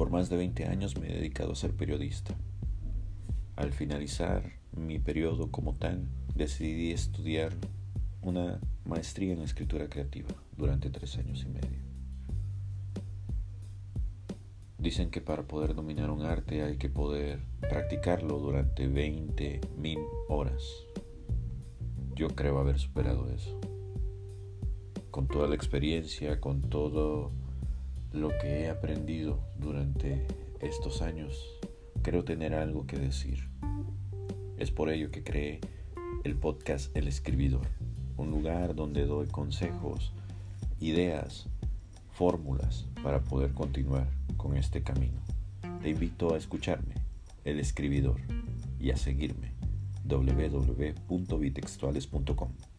Por más de 20 años me he dedicado a ser periodista. Al finalizar mi periodo como tal, decidí estudiar una maestría en escritura creativa durante tres años y medio. Dicen que para poder dominar un arte hay que poder practicarlo durante 20 mil horas. Yo creo haber superado eso con toda la experiencia, con todo lo que he aprendido durante estos años, creo tener algo que decir. Es por ello que creé el podcast El Escribidor, un lugar donde doy consejos, ideas, fórmulas para poder continuar con este camino. Te invito a escucharme, El Escribidor, y a seguirme www.bitextuales.com.